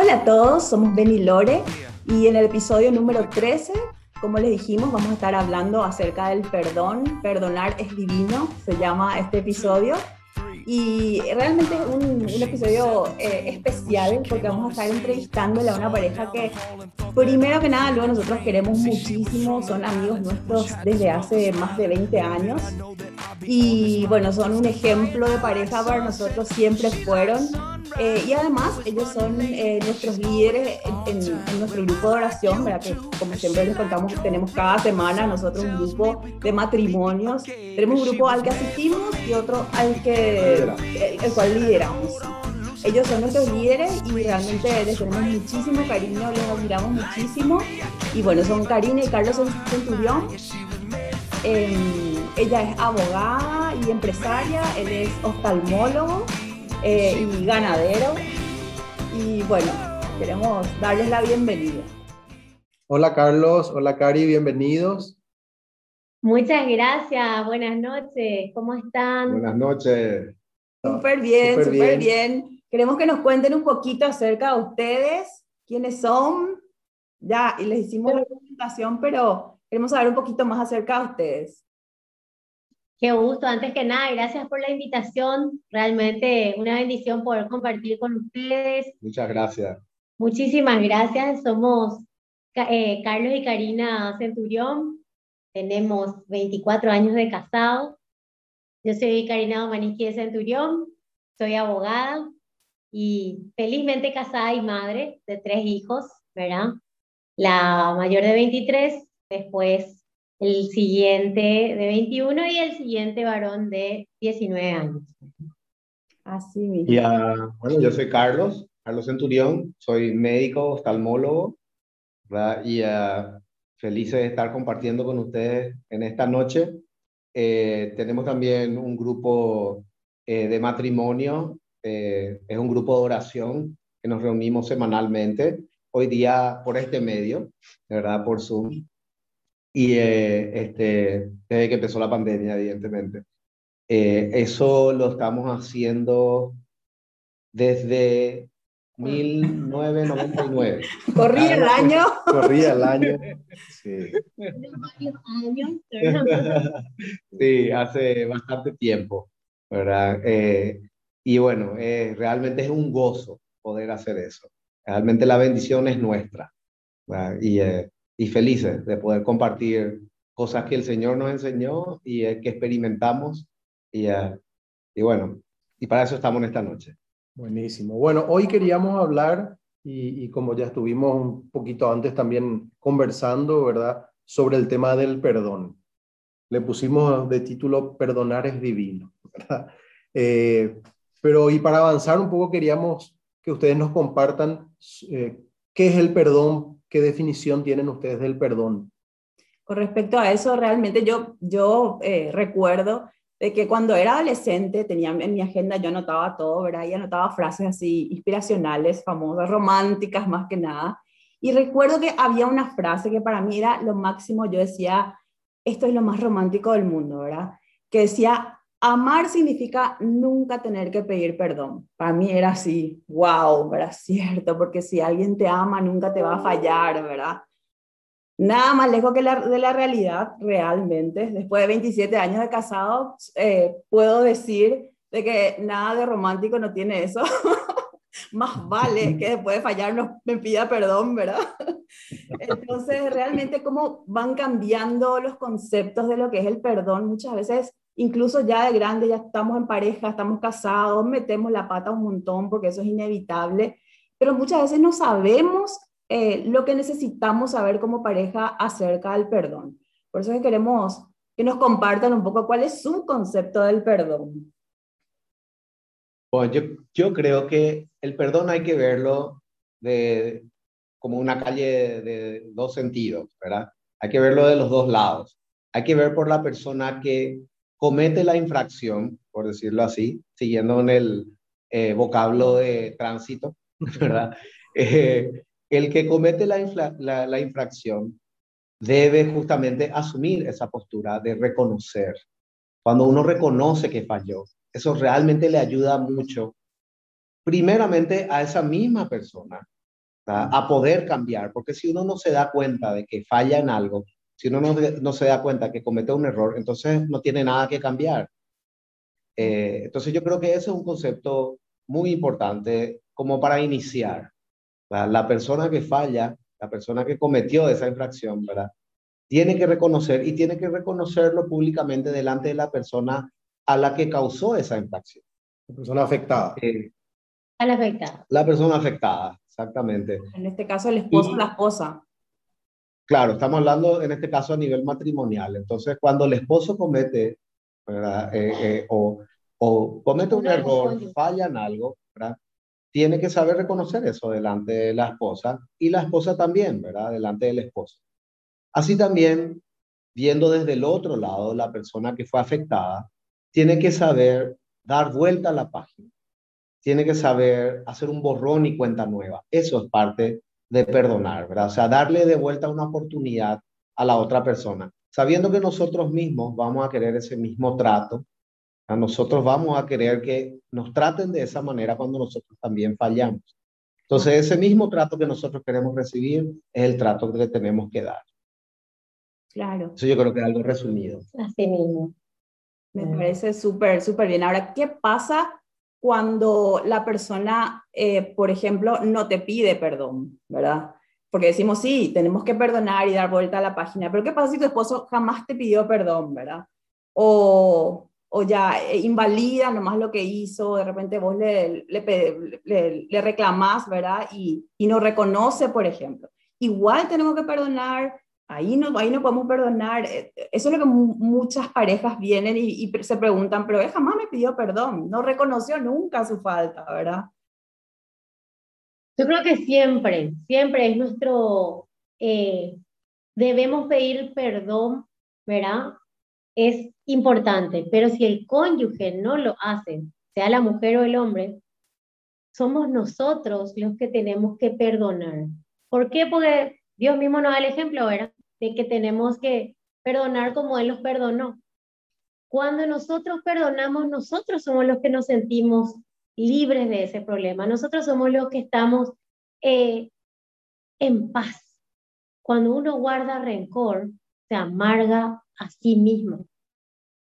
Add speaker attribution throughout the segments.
Speaker 1: Hola a todos, somos Ben y Lore y en el episodio número 13, como les dijimos, vamos a estar hablando acerca del perdón. Perdonar es divino, se llama este episodio. Y realmente un, un episodio eh, especial porque vamos a estar entrevistándole a una pareja que, primero que nada, luego nosotros queremos muchísimo, son amigos nuestros desde hace más de 20 años. Y bueno, son un ejemplo de pareja para nosotros, siempre fueron. Eh, y además, ellos son eh, nuestros líderes en, en, nuestro grupo de oración, ¿verdad? Que como siempre les contamos, tenemos cada semana nosotros un grupo de matrimonios. Tenemos un grupo al que asistimos y otro al que, el, el cual lideramos. Ellos son nuestros líderes y realmente les tenemos muchísimo cariño, les admiramos muchísimo. Y bueno, son Karina y Carlos Centurión. Eh, ella es abogada y empresaria, él es oftalmólogo eh, y ganadero. Y bueno, queremos darles la bienvenida.
Speaker 2: Hola Carlos, hola Cari, bienvenidos.
Speaker 3: Muchas gracias, buenas noches, ¿cómo están?
Speaker 2: Buenas noches.
Speaker 1: Súper bien, súper bien. bien. Queremos que nos cuenten un poquito acerca de ustedes, quiénes son. Ya, y les hicimos la presentación, pero queremos saber un poquito más acerca de ustedes.
Speaker 3: Qué gusto, antes que nada, gracias por la invitación. Realmente una bendición poder compartir con ustedes.
Speaker 2: Muchas gracias.
Speaker 3: Muchísimas gracias. Somos eh, Carlos y Karina Centurión. Tenemos 24 años de casado. Yo soy Karina Domaniski de Centurión. Soy abogada y felizmente casada y madre de tres hijos, ¿verdad? La mayor de 23, después el siguiente de 21 y el siguiente varón de 19 años.
Speaker 1: Así mismo.
Speaker 2: Y, uh, bueno, yo soy Carlos, Carlos Centurión, soy médico, oftalmólogo, ¿verdad? y uh, feliz de estar compartiendo con ustedes en esta noche. Eh, tenemos también un grupo eh, de matrimonio, eh, es un grupo de oración que nos reunimos semanalmente, hoy día por este medio, ¿verdad? Por Zoom. Y eh, este, desde que empezó la pandemia, evidentemente. Eh, eso lo estamos haciendo desde 1999.
Speaker 1: Corría el año.
Speaker 2: Corría el año. Sí. sí, hace bastante tiempo, ¿verdad? Eh, y bueno, eh, realmente es un gozo poder hacer eso. Realmente la bendición es nuestra. ¿verdad? Y eh, y felices de poder compartir cosas que el Señor nos enseñó y eh, que experimentamos. Y, uh, y bueno, y para eso estamos en esta noche. Buenísimo. Bueno, hoy queríamos hablar, y, y, como ya estuvimos un poquito antes también conversando, ¿verdad? Sobre el tema del perdón. Le pusimos de título Perdonar es divino, ¿verdad? Eh, pero y para avanzar un poco queríamos que ustedes nos compartan eh, qué es el perdón ¿Qué definición tienen ustedes del perdón?
Speaker 1: Con respecto a eso, realmente yo, yo eh, recuerdo de que cuando era adolescente tenía en mi agenda, yo anotaba todo, ¿verdad? Y anotaba frases así inspiracionales, famosas, románticas más que nada. Y recuerdo que había una frase que para mí era lo máximo, yo decía, esto es lo más romántico del mundo, ¿verdad? Que decía, Amar significa nunca tener que pedir perdón. Para mí era así, wow, ¿verdad? Cierto, porque si alguien te ama, nunca te va a fallar, ¿verdad? Nada más lejos que la, de la realidad, realmente. Después de 27 años de casado, eh, puedo decir de que nada de romántico no tiene eso. más vale que después de fallar no me pida perdón, ¿verdad? Entonces, realmente cómo van cambiando los conceptos de lo que es el perdón. Muchas veces incluso ya de grande, ya estamos en pareja, estamos casados, metemos la pata un montón porque eso es inevitable, pero muchas veces no sabemos eh, lo que necesitamos saber como pareja acerca del perdón. Por eso que queremos que nos compartan un poco cuál es su concepto del perdón.
Speaker 2: Bueno, yo, yo creo que el perdón hay que verlo de, como una calle de, de dos sentidos, ¿verdad? Hay que verlo de los dos lados. Hay que ver por la persona que comete la infracción, por decirlo así, siguiendo en el eh, vocablo de tránsito, ¿verdad? Eh, el que comete la, la, la, infracción debe justamente asumir esa postura de reconocer. Cuando uno reconoce que falló, eso realmente le ayuda mucho, primeramente a esa misma persona a poder cambiar, porque si uno no se da cuenta de que falla en algo, si uno no, no se da cuenta que comete un error, entonces no tiene nada que cambiar. Eh, entonces yo creo que ese es un concepto muy importante como para iniciar. La persona que falla, la persona que cometió esa infracción, ¿verdad? Tiene que reconocer y tiene que reconocerlo públicamente delante de la persona a la que causó esa infracción.
Speaker 4: La persona afectada.
Speaker 3: Eh, a la afectada.
Speaker 2: La persona afectada, exactamente.
Speaker 1: En este caso, el esposo o la esposa.
Speaker 2: Claro, estamos hablando en este caso a nivel matrimonial. Entonces, cuando el esposo comete, ¿verdad? Eh, eh, o, o, comete un error, falla en algo, ¿verdad? tiene que saber reconocer eso delante de la esposa y la esposa también, ¿verdad? Delante del esposo. Así también, viendo desde el otro lado, la persona que fue afectada, tiene que saber dar vuelta a la página, tiene que saber hacer un borrón y cuenta nueva. Eso es parte de perdonar, ¿verdad? O sea, darle de vuelta una oportunidad a la otra persona, sabiendo que nosotros mismos vamos a querer ese mismo trato, a nosotros vamos a querer que nos traten de esa manera cuando nosotros también fallamos. Entonces, ese mismo trato que nosotros queremos recibir es el trato que tenemos que dar.
Speaker 1: Claro.
Speaker 2: Eso yo creo que es algo resumido.
Speaker 3: Así mismo.
Speaker 1: Me parece súper, súper bien. Ahora, ¿qué pasa cuando la persona, eh, por ejemplo, no te pide perdón, verdad? Porque decimos, sí, tenemos que perdonar y dar vuelta a la página, pero ¿qué pasa si tu esposo jamás te pidió perdón, verdad? O o ya eh, invalida nomás lo que hizo, de repente vos le, le, le, reclamás, ¿verdad? Y, y, no reconoce, por ejemplo. Igual tenemos que perdonar, ahí no, ahí no podemos perdonar. Eh, eso es lo que muchas parejas vienen y, se preguntan, pero él jamás me pidió perdón, no reconoció nunca su falta, ¿verdad?
Speaker 3: Yo creo que siempre, siempre es nuestro, eh, debemos pedir perdón, ¿verdad? es importante, pero si el cónyuge no lo hace, sea la mujer o el hombre, somos nosotros los que tenemos que perdonar. ¿Por qué? Porque Dios mismo nos da el ejemplo, ¿verdad? De que tenemos que perdonar como Él los perdonó. Cuando nosotros perdonamos, nosotros somos los que nos sentimos libres de ese problema. Nosotros somos los que estamos eh, en paz. Cuando uno guarda rencor, se amarga a sí mismo,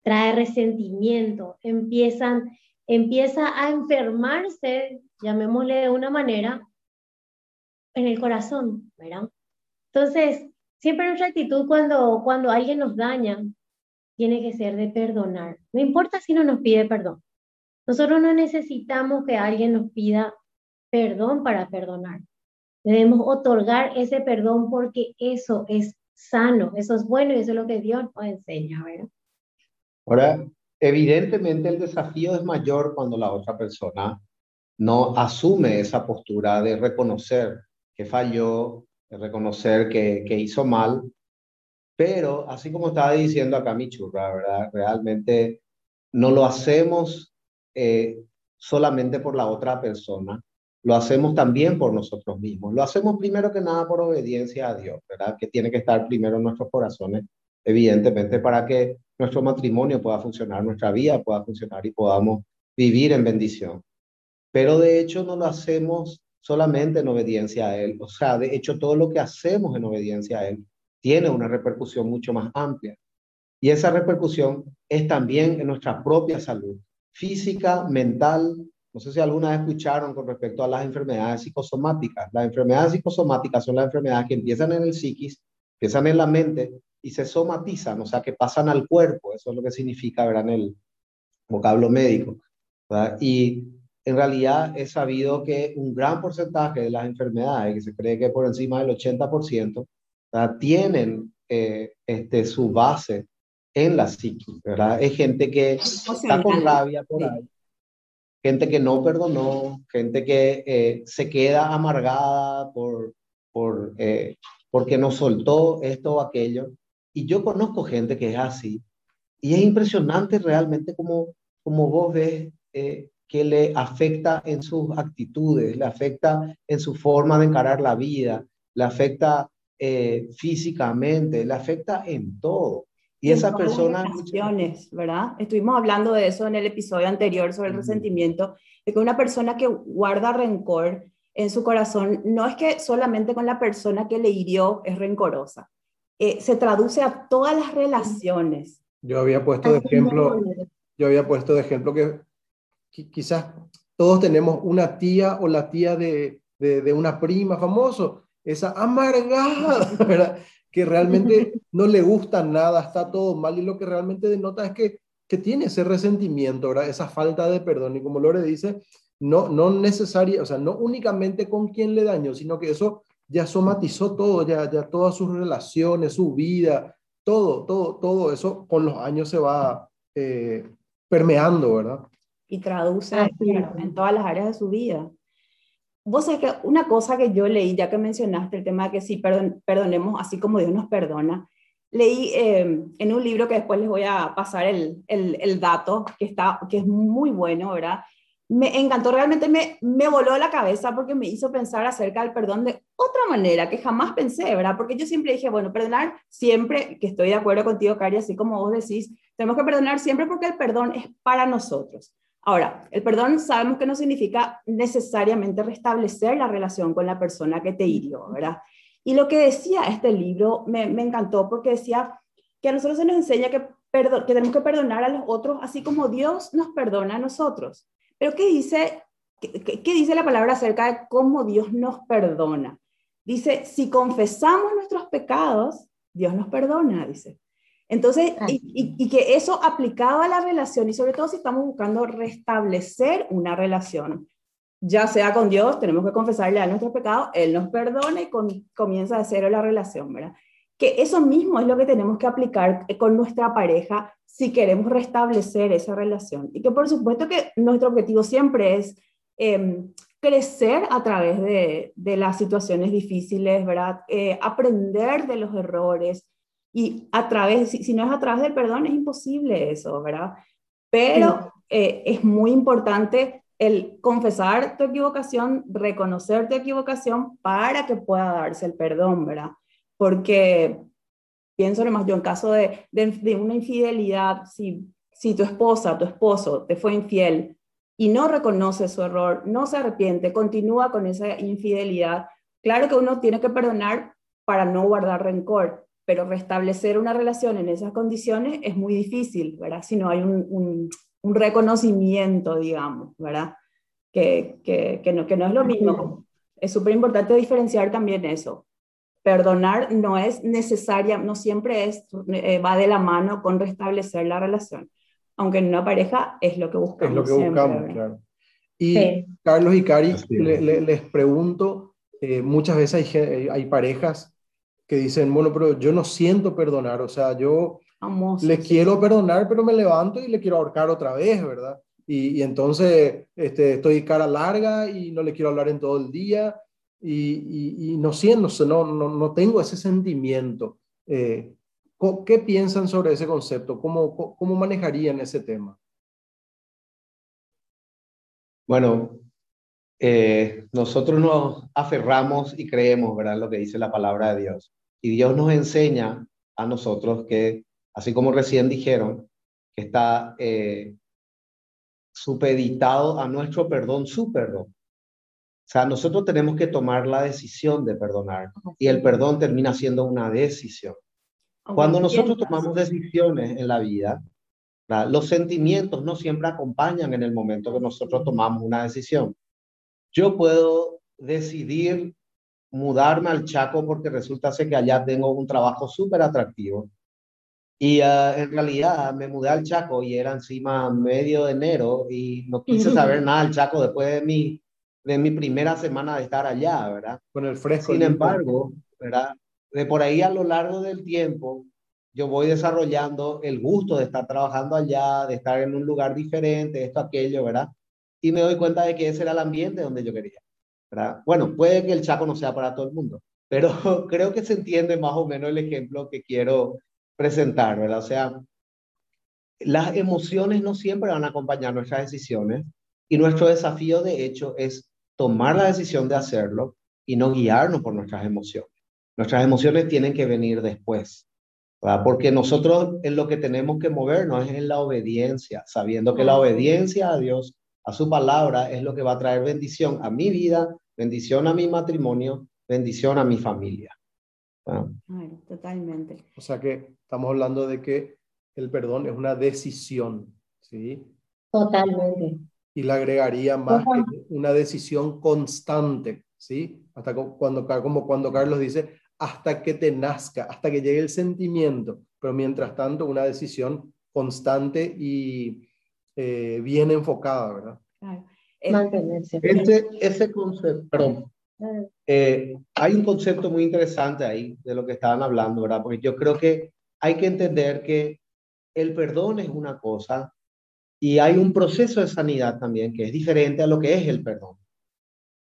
Speaker 3: trae resentimiento, empiezan, empieza a enfermarse, llamémosle de una manera, en el corazón, ¿verdad? Entonces, siempre nuestra actitud cuando, cuando alguien nos daña tiene que ser de perdonar. No importa si no nos pide perdón. Nosotros no necesitamos que alguien nos pida perdón para perdonar. Debemos otorgar ese perdón porque eso es sano, eso es bueno y eso es lo que Dios nos enseña, ¿verdad?
Speaker 2: Ahora, evidentemente el desafío es mayor cuando la otra persona no asume esa postura de reconocer que falló, reconocer que, que hizo mal, pero así como estaba diciendo acá mi churra, ¿verdad? Realmente no lo hacemos eh, solamente por la otra persona, lo hacemos también por nosotros mismos. Lo hacemos primero que nada por obediencia a Dios, ¿verdad? Que tiene que estar primero en nuestros corazones, evidentemente, para que nuestro matrimonio pueda funcionar, nuestra vida pueda funcionar y podamos vivir en bendición. Pero de hecho no lo hacemos solamente en obediencia a Él. O sea, de hecho todo lo que hacemos en obediencia a Él tiene una repercusión mucho más amplia. Y esa repercusión es también en nuestra propia salud, física, mental, no sé si alguna vez escucharon con respecto a las enfermedades psicosomáticas. Las enfermedades psicosomáticas son las enfermedades que empiezan en el psiquis, empiezan en la mente y se somatizan, o sea, que pasan al cuerpo. Eso es lo que significa, ¿verdad? En el vocablo médico. Y en realidad es sabido que un gran porcentaje de las enfermedades, que se cree que por encima del 80%, tienen eh, este, su base en la psiquis, ¿verdad? Es gente que está con rabia por ahí gente que no perdonó, gente que eh, se queda amargada por, por, eh, porque no soltó esto o aquello. Y yo conozco gente que es así. Y es impresionante realmente como, como vos ves eh, que le afecta en sus actitudes, le afecta en su forma de encarar la vida, le afecta físicamente, le afecta en todo. Y esa persona...
Speaker 1: ¿verdad? Estuvimos hablando de eso en el episodio anterior sobre el resentimiento, de que una persona que guarda rencor en su corazón, no es que solamente con la persona que le hirió es rencorosa, eh, se traduce a todas las relaciones.
Speaker 4: Yo había puesto de ejemplo, yo había puesto de ejemplo que quizás todos tenemos una tía o la tía de, de, una prima famoso, esa amargada, ¿verdad? que realmente no le gusta nada, está todo mal y lo que realmente denota es que, que tiene ese resentimiento, ¿verdad? esa falta de perdón. Y como Lore dice, no, no necesaria, o sea, no únicamente con quien le dañó, sino que eso ya somatizó todo, ya, ya todas sus relaciones, su vida, todo, todo, todo eso con los años se va eh, permeando, ¿verdad?
Speaker 1: Y traduce en todas las áreas de su vida. Vos sabés que una cosa que yo leí, ya que mencionaste el tema de que sí perdonemos así como Dios nos perdona, leí em, en un libro que después les voy a pasar el, el, el, dato, que, está, que es muy bueno, ¿verdad? Me encantó, realmente me, me voló la cabeza porque me hizo pensar acerca del perdón de otra manera que jamás pensé, ¿verdad? Porque yo siempre dije, bueno, perdonar siempre, que estoy de acuerdo contigo, Cari, así como vos decís, tenemos que perdonar siempre porque el perdón es para nosotros. Ahora, el perdón sabemos que no significa necesariamente restablecer la relación con la persona que te hirió, ¿verdad? Y lo que decía este libro me, encantó porque decía que a nosotros se nos enseña que, que tenemos que perdonar a los otros así como Dios nos perdona a nosotros. Pero ¿qué dice, qué, qué dice la palabra acerca de cómo Dios nos perdona? Dice, si confesamos nuestros pecados, Dios nos perdona, dice. Entonces, y, que eso aplicado a la relación, y sobre todo si estamos buscando restablecer una relación, ya sea con Dios, tenemos que confesarle a nuestros pecados, Él nos perdona y comienza de cero la relación, ¿verdad? Que eso mismo es lo que tenemos que aplicar eh, con nuestra pareja si queremos restablecer esa relación. Y que por supuesto que nuestro objetivo siempre es em, crecer a través de, las situaciones difíciles, ¿verdad? Eh, aprender de los errores, y a través, si, no es a través del perdón, es imposible eso, ¿verdad? Pero eh, es muy importante el confesar tu equivocación, reconocer tu equivocación para que pueda darse el perdón, ¿verdad? Porque pienso más yo en caso de, de, una infidelidad, si, si tu esposa, tu esposo te fue infiel y no reconoce su error, no se arrepiente, continúa con esa infidelidad, claro que uno tiene que perdonar para no guardar rencor, pero restablecer una relación en esas condiciones es muy difícil, ¿verdad? Si no hay un, un, reconocimiento, digamos, ¿verdad? Que, que, que, no, que no es lo mismo. Es súper importante diferenciar también eso. Perdonar no es necesaria, no siempre es, eh, va de la mano con restablecer la relación, aunque en una pareja es lo que buscamos.
Speaker 4: Es lo que buscamos, claro. Y Carlos y Cari, les pregunto, eh, muchas veces hay, hay parejas que dicen, bueno, pero yo no siento perdonar, o sea, yo le quiero perdonar, pero me levanto y le quiero ahorcar otra vez, ¿verdad? Y, entonces este, estoy cara larga y no le quiero hablar en todo el día y, y, no siento, no, no, no, tengo ese sentimiento. Eh, ¿Qué piensan sobre ese concepto? ¿Cómo, cómo manejarían ese tema?
Speaker 2: Bueno, eh, nosotros nos aferramos y creemos, ¿verdad? Lo que dice la palabra de Dios. Y Dios nos enseña a nosotros que, así como recién dijeron, que está eh, supeditado a nuestro perdón, su perdón. O sea, nosotros tenemos que tomar la decisión de perdonar y el perdón termina siendo una decisión. Cuando nosotros tomamos decisiones en la vida, los sentimientos no siempre acompañan en el momento que nosotros tomamos una decisión yo puedo decidir mudarme al Chaco porque resulta ser que allá tengo un trabajo súper atractivo. Y ah, en realidad me mudé al Chaco y era encima medio de enero y no quise saber nada del Chaco después de mi, de mi primera semana de estar allá, ¿verdad?
Speaker 4: Con el fresco.
Speaker 2: Sin embargo, ¿verdad? De por ahí a lo largo del tiempo, yo voy desarrollando el gusto de estar trabajando allá, de estar en un lugar diferente, esto, aquello, ¿verdad? y me doy cuenta de que ese era el ambiente donde yo quería. ¿Verdad? Bueno, puede que el Chaco no sea para todo el mundo, pero creo que se entiende más o menos el ejemplo que quiero presentar, ¿verdad? O sea, las emociones no siempre van a acompañar nuestras decisiones y nuestro desafío de hecho es tomar la decisión de hacerlo y no guiarnos por nuestras emociones. Nuestras emociones tienen que venir después, ¿verdad? porque nosotros en lo que tenemos que movernos es en la obediencia, sabiendo que la obediencia a Dios a su palabra es lo que va a traer bendición a mi vida bendición a mi matrimonio, bendición a mi familia.
Speaker 1: totalmente.
Speaker 4: O sea que estamos hablando de que el perdón es una decisión, ¿sí?
Speaker 3: Totalmente.
Speaker 4: Y le agregaría más que una decisión constante, ¿sí? Hasta cuando, como cuando Carlos dice, hasta que te nazca, hasta que llegue el sentimiento, pero mientras tanto una decisión constante y eh, bien enfocada, ¿verdad? Claro.
Speaker 2: Ese, ese concepto, perdón, eh, hay un concepto muy interesante ahí de lo que estaban hablando, ¿verdad? Porque yo creo que hay que entender que el perdón es una cosa y hay un proceso de sanidad también que es diferente a lo que es el perdón.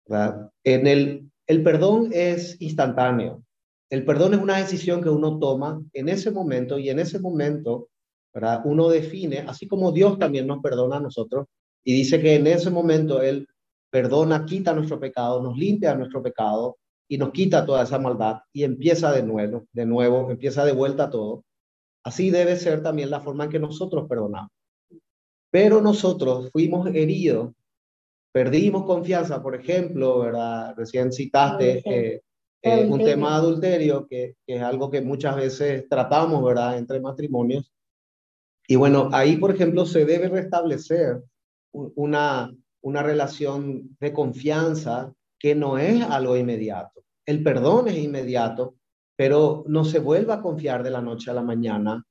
Speaker 2: ¿verdad? En el, el perdón es instantáneo. El perdón es una decisión que uno toma en ese momento y en ese momento, ¿verdad? Uno define, así como Dios también nos perdona a nosotros y dice que en ese momento Él perdona, quita nuestro pecado, nos limpia nuestro pecado y nos quita toda esa maldad y empieza de nuevo, de nuevo, empieza de vuelta todo. Así debe ser también la forma en que nosotros perdonamos. Pero nosotros fuimos heridos, perdimos confianza, por ejemplo, ¿verdad? Recién citaste eh, eh, un tema de adulterio, que, que, es algo que muchas veces tratamos, ¿verdad? Entre matrimonios. Y bueno, ahí, por ejemplo, se debe restablecer una, una relación de confianza que no es algo inmediato. El perdón es inmediato, pero no se vuelve a confiar de la noche a la mañana,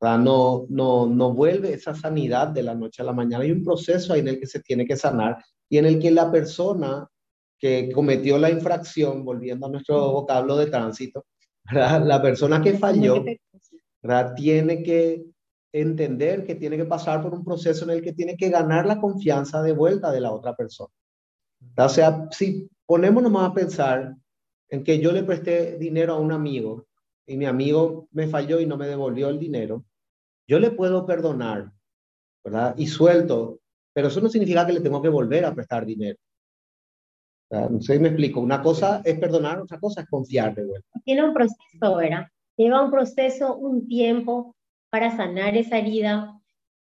Speaker 2: no, no, no vuelve esa sanidad de la noche a la mañana. Hay un proceso ahí en el que se tiene que sanar y en el que la persona que cometió la infracción, volviendo a nuestro vocablo de tránsito, la persona que falló, tiene que entender que tiene que pasar por un proceso en el que tiene que ganar la confianza de vuelta de la otra persona. O sea, si ponemos nomás a pensar en que yo le presté dinero a un amigo y mi amigo me falló y no me devolvió el dinero, yo le puedo perdonar, ¿verdad? Y suelto, pero eso no significa que le tengo que volver a prestar dinero. no sé si me explico. Una cosa es perdonar, otra cosa es confiar de vuelta.
Speaker 3: Tiene un proceso, ¿verdad? Lleva un proceso, un tiempo para sanar esa herida.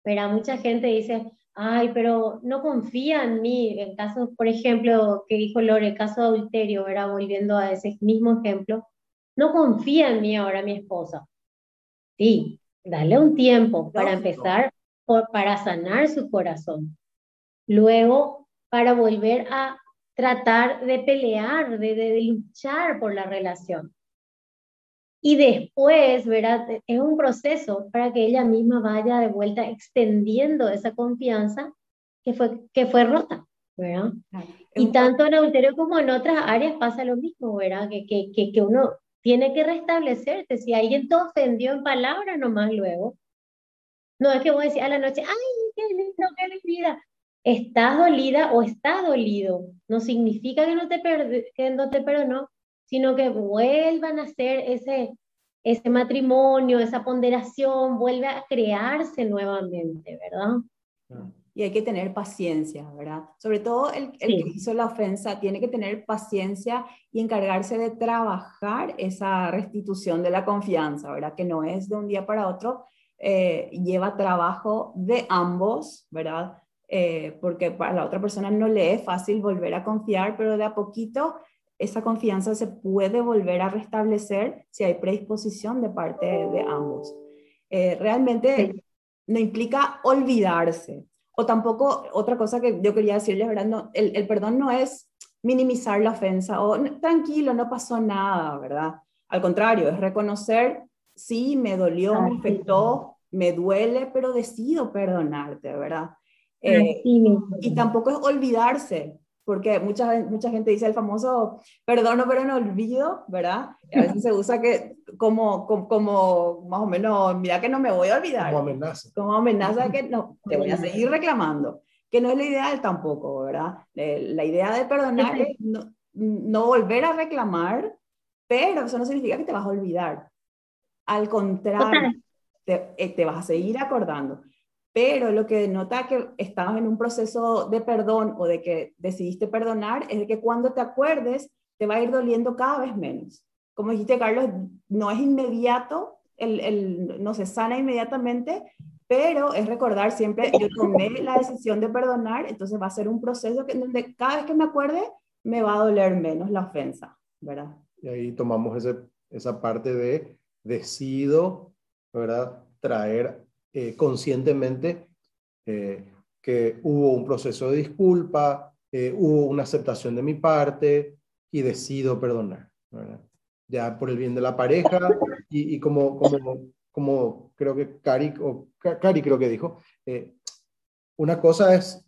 Speaker 3: Pero mucha gente dice, ay, pero no confía en mí. En casos, por ejemplo, que dijo Lore, el caso de adulterio, ¿verdad? Volviendo a ese mismo ejemplo, no confía en mí ahora mi esposa. Sí, dale un tiempo para empezar, por, para sanar su corazón. Luego, para volver a tratar de pelear, de, de luchar por la relación. Y después, ¿verdad? Es un proceso para que ella misma vaya de vuelta extendiendo esa confianza que fue, que fue rota, ¿verdad? Y tanto en adulterio como en otras áreas pasa lo mismo, ¿verdad? Que, que, que, uno tiene que restablecerse. Si alguien te ofendió en palabras nomás luego, no es que voy a decir a la noche, ay, qué lindo, qué vida. Estás dolida o estás dolido. No significa que no te, que no te perdonó, sino que vuelvan a hacer ese, ese matrimonio, esa ponderación, vuelve a crearse nuevamente, ¿verdad?
Speaker 1: Y hay que tener paciencia, ¿verdad? Sobre todo el, el que hizo la ofensa tiene que tener paciencia y encargarse de trabajar esa restitución de la confianza, ¿verdad? Que no es de un día para otro, eh, lleva trabajo de ambos, ¿verdad? Eh, porque para la otra persona no le es fácil volver a confiar, pero de a poquito esa confianza se puede volver a restablecer si hay predisposición de parte de, ambos. Eh, realmente no implica olvidarse. O tampoco, otra cosa que yo quería decirles, ¿verdad? el, perdón no es minimizar la ofensa o tranquilo, no pasó nada, ¿verdad? Al contrario, es reconocer, sí, me dolió, me afectó, me duele, pero decido perdonarte, ¿verdad? Eh, y tampoco es olvidarse, porque mucha, mucha gente dice el famoso perdono pero no olvido, ¿verdad? a veces se usa que como, como, más o menos, mira que no me voy a olvidar.
Speaker 4: Como amenaza.
Speaker 1: Como amenaza que no, te voy a seguir reclamando, que no es la ideal tampoco, ¿verdad? Eh, la idea de perdonar es no, no volver a reclamar, pero eso no significa que te vas a olvidar. Al contrario, te, eh, te vas a seguir acordando pero lo que denota que estás en un proceso de perdón o de que decidiste perdonar es de que cuando te acuerdes te va a ir doliendo cada vez menos. Como dijiste, Carlos, no es inmediato, el, el, no se sana inmediatamente, pero es recordar siempre, yo tomé la decisión de perdonar, entonces va a ser un proceso que, donde cada vez que me acuerde me va a doler menos la ofensa, ¿verdad?
Speaker 4: Y ahí tomamos ese, esa parte de decido, ¿verdad? Traer eh, conscientemente eh, que hubo un proceso de disculpa, eh, hubo una aceptación de mi parte y decido perdonar, ¿verdad? Ya por el bien de la pareja y, y como, como, como creo que Cari, o Cari creo que dijo, una cosa es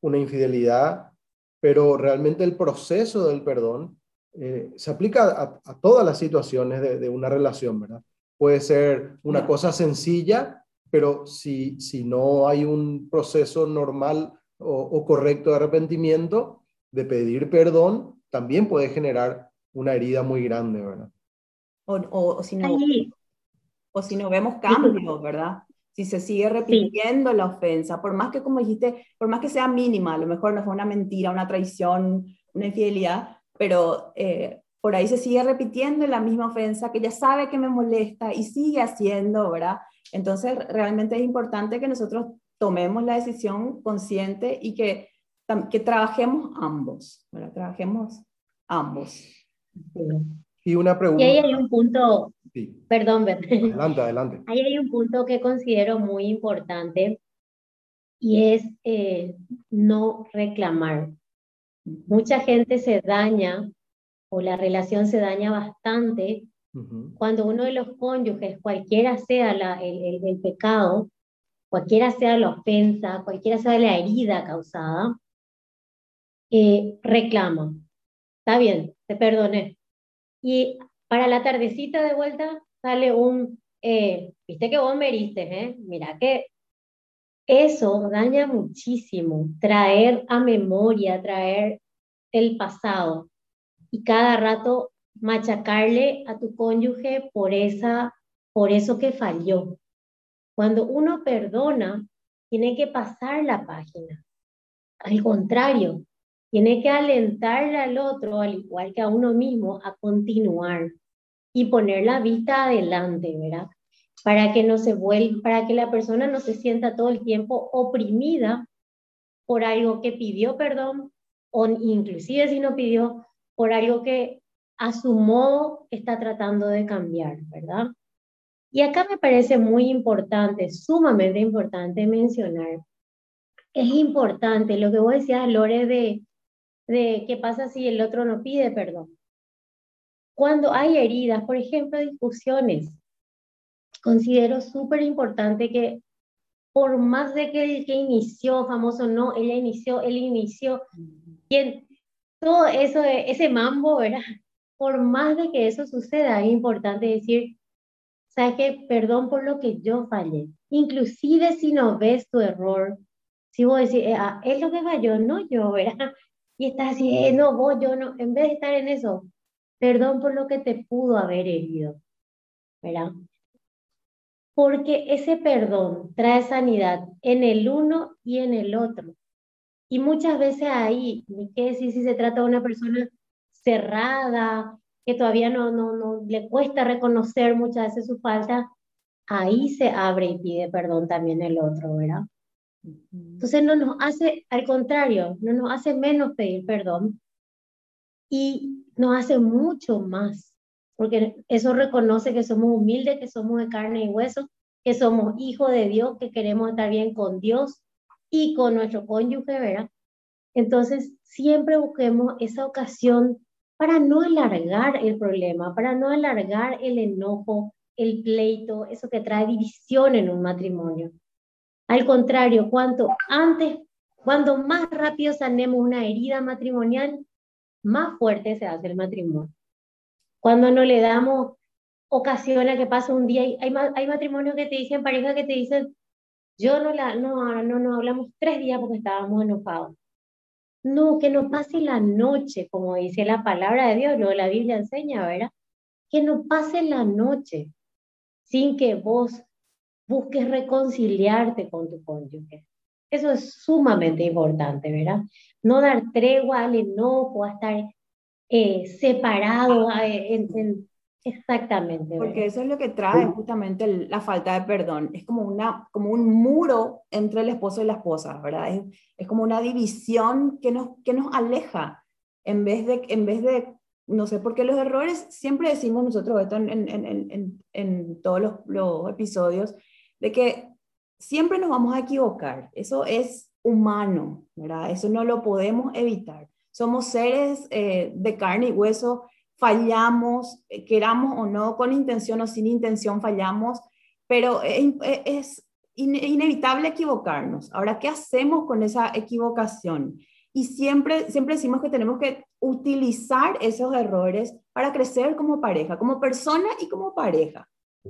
Speaker 4: una infidelidad, pero realmente el proceso del perdón eh, se aplica a, todas las situaciones de, una relación, ¿verdad? Puede ser una cosa sencilla, pero si, si no hay un proceso normal o, correcto de arrepentimiento, de pedir perdón, también puede generar una herida muy grande, ¿verdad?
Speaker 1: O, o, si, no, o si no vemos cambios, ¿verdad? Si se sigue repitiendo la ofensa, por más que, como dijiste, por más que sea mínima, a lo mejor no fue una mentira, una traición, una infidelidad, pero eh, por ahí se sigue repitiendo la misma ofensa que ya sabe que me molesta y sigue haciendo, ¿verdad? Entonces, realmente es importante que nosotros tomemos la decisión consciente y que, que trabajemos ambos, ¿verdad? Trabajemos ambos.
Speaker 4: Y una pregunta.
Speaker 3: Y ahí hay un punto, perdón,
Speaker 4: adelante, adelante.
Speaker 3: Ahí hay un punto que considero muy importante y es eh, no reclamar. Mucha gente se daña o la relación se daña bastante cuando uno de los cónyuges, cualquiera sea el, el, pecado, cualquiera sea la ofensa, cualquiera sea la herida causada, eh, reclama. Está bien, te perdoné. Y para la tardecita de vuelta sale un, eh, viste que vos me heriste, ¿eh? Mira que eso daña muchísimo, traer a memoria, traer el pasado y cada rato machacarle a tu cónyuge por, esa, por eso que falló. Cuando uno perdona, tiene que pasar la página. Al contrario, tiene que alentarle al otro, al igual que a uno mismo, a continuar y poner la vista adelante, ¿verdad? para que no se vuelva, para que la persona no se sienta todo el tiempo oprimida por algo que pidió perdón o inclusive si no pidió por algo que a su modo está tratando de cambiar, ¿verdad? Y acá me parece muy importante, sumamente importante mencionar, es importante lo que vos decías, Lore, de, de qué pasa si el otro no pide perdón. Cuando hay heridas, por ejemplo, discusiones, considero súper importante que por más de que el que inició, famoso no, ella inició, él inició, quien, todo eso, ese mambo, ¿verdad? Por más de que eso suceda, es importante decir, ¿sabes qué? Perdón por lo que yo fallé. Inclusive si no ves tu error, si vos decís, eh, ah, es lo que falló, no yo, ¿verdad? Y estás así, eh, no, vos, yo no, en vez de estar en eso, perdón por lo que te pudo haber herido, ¿verdad? porque ese perdón trae sanidad en el uno y en el otro. Y muchas veces ahí, ni qué decir si se trata de una persona cerrada, que todavía no, no, no le cuesta reconocer muchas veces su falta, ahí se abre y pide perdón también el otro, ¿verdad? Entonces no nos hace, al contrario, no nos hace menos pedir perdón y nos hace mucho más porque eso reconoce que somos humildes, que somos de carne y hueso, que somos hijos de Dios, que queremos estar bien con Dios y con nuestro cónyuge, ¿verdad? Entonces, siempre busquemos esa ocasión para no alargar el problema, para no alargar el enojo, el pleito, eso que trae división en un matrimonio. Al contrario, cuanto antes, cuando más rápido sanemos una herida matrimonial, más fuerte se hace el matrimonio. Cuando no le damos ocasión a que pase un día, hay, hay matrimonios que te dicen, pareja que te dicen, yo no la, no, no, no hablamos tres días porque estábamos enojados. No, que no pase la noche, como dice la palabra de Dios, lo la Biblia enseña, ¿verdad? Que no pase la noche sin que vos busques reconciliarte con tu cónyuge. Eso es sumamente importante, ¿verdad? No dar tregua al enojo, a estar eh, separado en, Exactamente.
Speaker 1: Porque eso es lo que trae justamente la falta de perdón. Es como, una, como un muro entre el esposo y la esposa, ¿verdad? Es, es como una división que nos, que nos aleja. en vez de, en vez de no sé, porque los errores, siempre decimos nosotros esto en, en, en, en todos los, los, episodios, de que siempre nos vamos a equivocar. Eso es humano, ¿verdad? Eso no lo podemos evitar. Somos seres eh, de carne y hueso, fallamos, eh, queramos o no, con intención o sin intención fallamos, pero es, inevitable equivocarnos. Ahora, ¿qué hacemos con esa equivocación? Y siempre, siempre decimos que tenemos que utilizar esos errores para crecer como pareja, como persona y como pareja.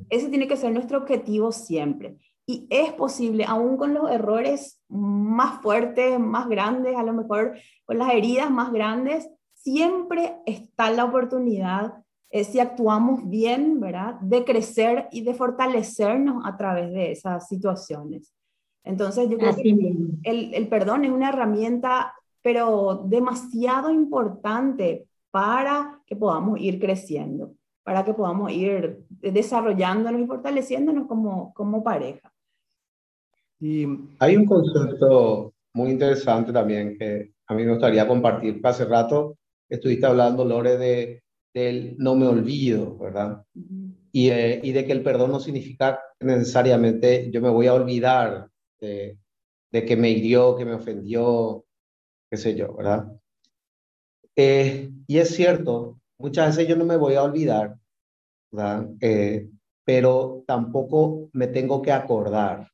Speaker 1: Ese tiene que ser nuestro objetivo siempre. Y es posible, aún con los errores más fuertes, más grandes, a lo mejor con las heridas más grandes, siempre está la oportunidad, eh, si actuamos bien, ¿verdad?, de crecer y de fortalecernos a través de esas situaciones. Entonces, yo creo que el, el, perdón es una herramienta, pero demasiado importante para que podamos ir creciendo, para que podamos ir desarrollándonos y fortaleciéndonos como, como pareja.
Speaker 2: Y hay un concepto muy interesante también que a mí me gustaría compartir. Hace rato estuviste hablando, Lore, de, del no me olvido, ¿verdad? y, eh, y, de que el perdón no significa necesariamente yo me voy a olvidar de, de que me hirió, que me ofendió, qué sé yo, ¿verdad? Eh, y es cierto, muchas veces yo no me voy a olvidar, ¿verdad? Eh, pero tampoco me tengo que acordar.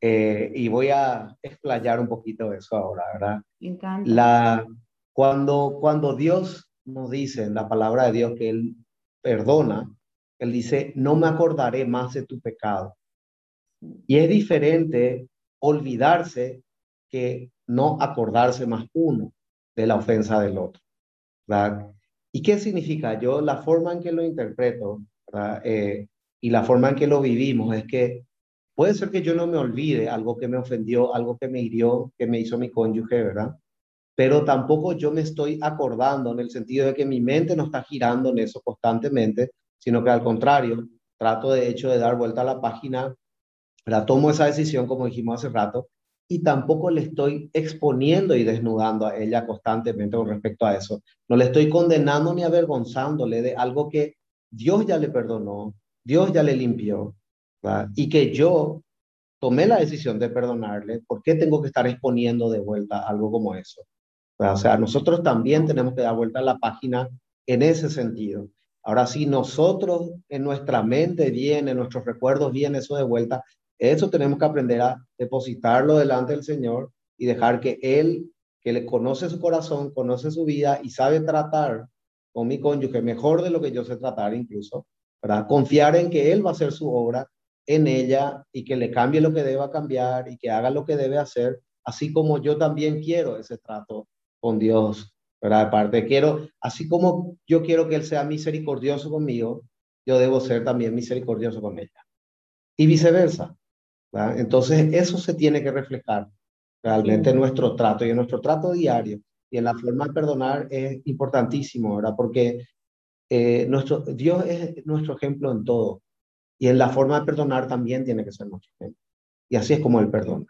Speaker 2: Eh, y voy a explayar un poquito eso ahora, ¿verdad?
Speaker 1: Me encanta.
Speaker 2: La, cuando, cuando Dios nos dice en la palabra de Dios que Él perdona, Él dice, no me acordaré más de tu pecado. Y es diferente olvidarse que no acordarse más uno de la ofensa del otro. ¿verdad? ¿Y qué significa? Yo la forma en que lo interpreto eh, y la forma en que lo vivimos es que Puede ser que yo no me olvide algo que me ofendió, algo que me hirió, que me hizo mi cónyuge, ¿verdad? Pero tampoco yo me estoy acordando en el sentido de que mi mente no está girando en eso constantemente, sino que al contrario, trato de hecho de dar vuelta a la página, la tomo esa decisión como dijimos hace rato, y tampoco le estoy exponiendo y desnudando a ella constantemente con respecto a eso. No le estoy condenando ni avergonzándole de algo que Dios ya le perdonó, Dios ya le limpió, y que yo tomé la decisión de perdonarle, ¿por qué tengo que estar exponiendo de vuelta algo como eso? O sea, nosotros también tenemos que dar vuelta a la página en ese sentido. Ahora, si nosotros en nuestra mente viene, en nuestros recuerdos viene eso de vuelta, eso tenemos que aprender a depositarlo delante del Señor y dejar que Él, que le conoce su corazón, conoce su vida y sabe tratar con mi cónyuge mejor de lo que yo sé tratar incluso, para confiar en que Él va a hacer su obra en ella y que le cambie lo que deba cambiar y que haga lo que debe hacer, así como yo también quiero ese trato con Dios, ¿verdad? Aparte, quiero, así como yo quiero que Él sea misericordioso conmigo, yo debo ser también misericordioso con ella. Y viceversa. ¿verdad? Entonces, eso se tiene que reflejar realmente en nuestro trato y en nuestro trato diario. Y en la forma de perdonar es importantísimo, ¿verdad? Porque eh, nuestro, Dios es nuestro ejemplo en todo. Y en la forma de perdonar también tiene que ser nuestro ejemplo. Y así es como Él perdona.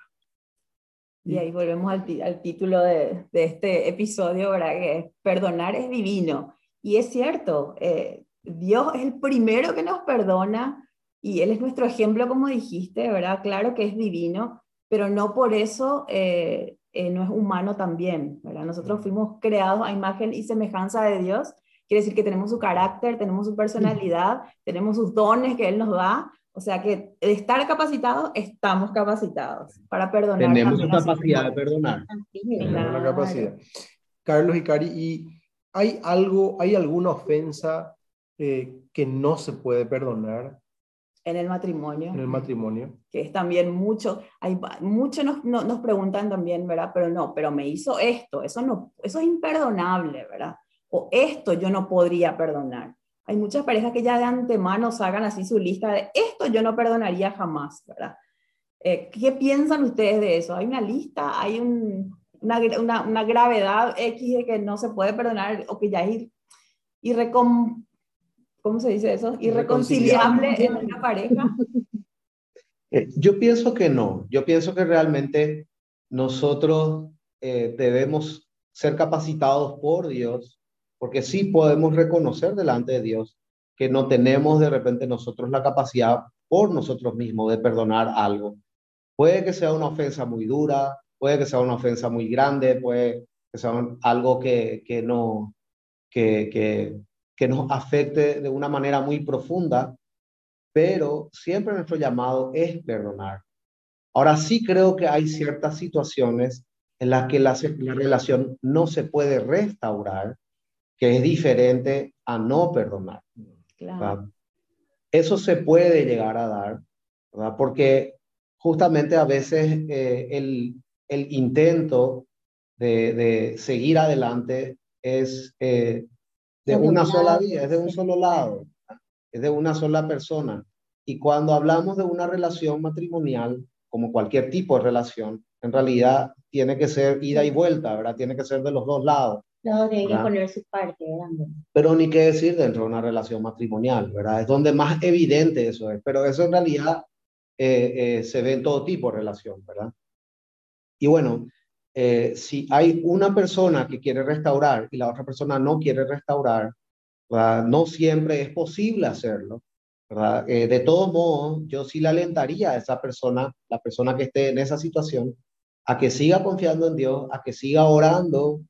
Speaker 1: Y ahí volvemos al, al título de, de, este episodio, ¿verdad? Que perdonar es divino. Y es cierto, eh, Dios es el primero que nos perdona y Él es nuestro ejemplo, como dijiste, ¿verdad? Claro que es divino, pero no por eso eh, eh, no es humano también, ¿verdad? Nosotros fuimos creados a imagen y semejanza de Dios Quiere decir que tenemos su carácter, tenemos su personalidad, tenemos sus dones que Él nos da. O sea que de estar capacitados, estamos capacitados para perdonar.
Speaker 2: Tenemos su capacidad de perdonar.
Speaker 4: Tenemos la capacidad. Carlos y Cari, ¿y hay algo, hay alguna ofensa eh, que no se puede perdonar?
Speaker 1: En el matrimonio.
Speaker 4: En el matrimonio.
Speaker 1: Que es también mucho, hay muchos nos, nos preguntan también, ¿verdad? Pero no, pero me hizo esto, eso no, eso es imperdonable, ¿verdad? o esto yo no podría perdonar. Hay muchas parejas que ya de antemano sacan así su lista de esto yo no perdonaría jamás, ¿verdad? Eh, ¿Qué piensan ustedes de eso? ¿Hay una lista? ¿Hay un, una, una, una, gravedad X de que no se puede perdonar o que ya es irrecon, ¿cómo se dice eso? Irreconciliable en una pareja?
Speaker 2: Eh, yo pienso que no. Yo pienso que realmente nosotros eh, debemos ser capacitados por Dios, porque sí podemos reconocer delante de Dios que no tenemos de repente nosotros la capacidad por nosotros mismos de perdonar algo. Puede que sea una ofensa muy dura, puede que sea una ofensa muy grande, puede que sea algo que, que, no, que, que, que nos afecte de una manera muy profunda, pero siempre nuestro llamado es perdonar. Ahora sí creo que hay ciertas situaciones en las que la, la relación no se puede restaurar, que es diferente a no perdonar. Eso se puede llegar a dar, ¿verdad? porque justamente a veces eh, el, el, intento de, de, seguir adelante es eh, de una sola vía, es de un solo lado, es de una sola persona. Y cuando hablamos de una relación matrimonial, como cualquier tipo de relación, en realidad tiene que ser ida y vuelta, ¿verdad? Tiene que ser de los dos lados.
Speaker 3: No, tiene que poner su parte, ¿verdad?
Speaker 2: Pero ni qué decir dentro de una relación matrimonial, ¿verdad? Es donde más evidente eso es, pero eso en realidad eh, eh, se ve en todo tipo de relación, ¿verdad? Y bueno, eh, si hay una persona que quiere restaurar y la otra persona no quiere restaurar, no siempre es posible hacerlo. Eh, de todos modos, yo sí le alentaría a esa persona, la persona que esté en esa situación, a que siga confiando en Dios, a que siga orando,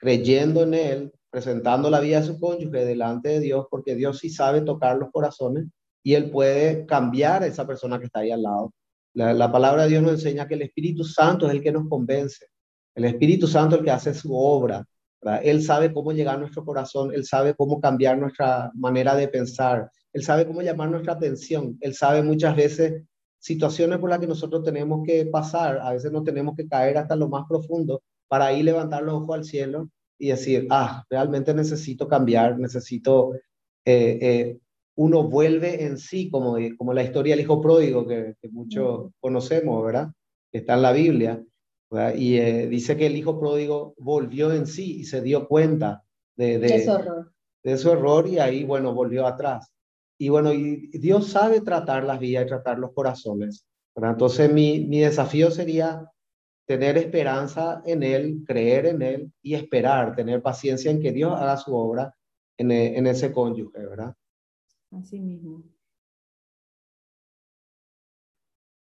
Speaker 2: creyendo en Él, presentando la vida de su cónyuge delante de Dios, porque Dios sí sabe tocar los corazones y Él puede cambiar a esa persona que está ahí al lado. La, la palabra de Dios nos enseña que el Espíritu Santo es el que nos convence. El Espíritu Santo es el que hace su obra. Él sabe cómo llegar a nuestro corazón, Él sabe cómo cambiar nuestra manera de pensar, Él sabe cómo llamar nuestra atención, Él sabe muchas veces situaciones por las que nosotros tenemos que pasar, a veces nos tenemos que caer hasta lo más profundo para ahí levantar los ojos al cielo y decir, ah, realmente necesito cambiar, necesito, eh, eh, uno vuelve en sí, como, como la historia del hijo pródigo que, que muchos conocemos, ¿verdad? Que está en la Biblia y eh, dice que el hijo pródigo volvió en sí y se dio cuenta de, de,
Speaker 3: su error.
Speaker 2: de su error y ahí, bueno, volvió atrás. Y bueno, y Dios sabe tratar las vidas y tratar los corazones. Entonces mi, mi desafío sería tener esperanza en Él, creer en Él y esperar, tener paciencia en que Dios haga su obra en, e, en ese cónyuge, ¿verdad?
Speaker 1: Así mismo.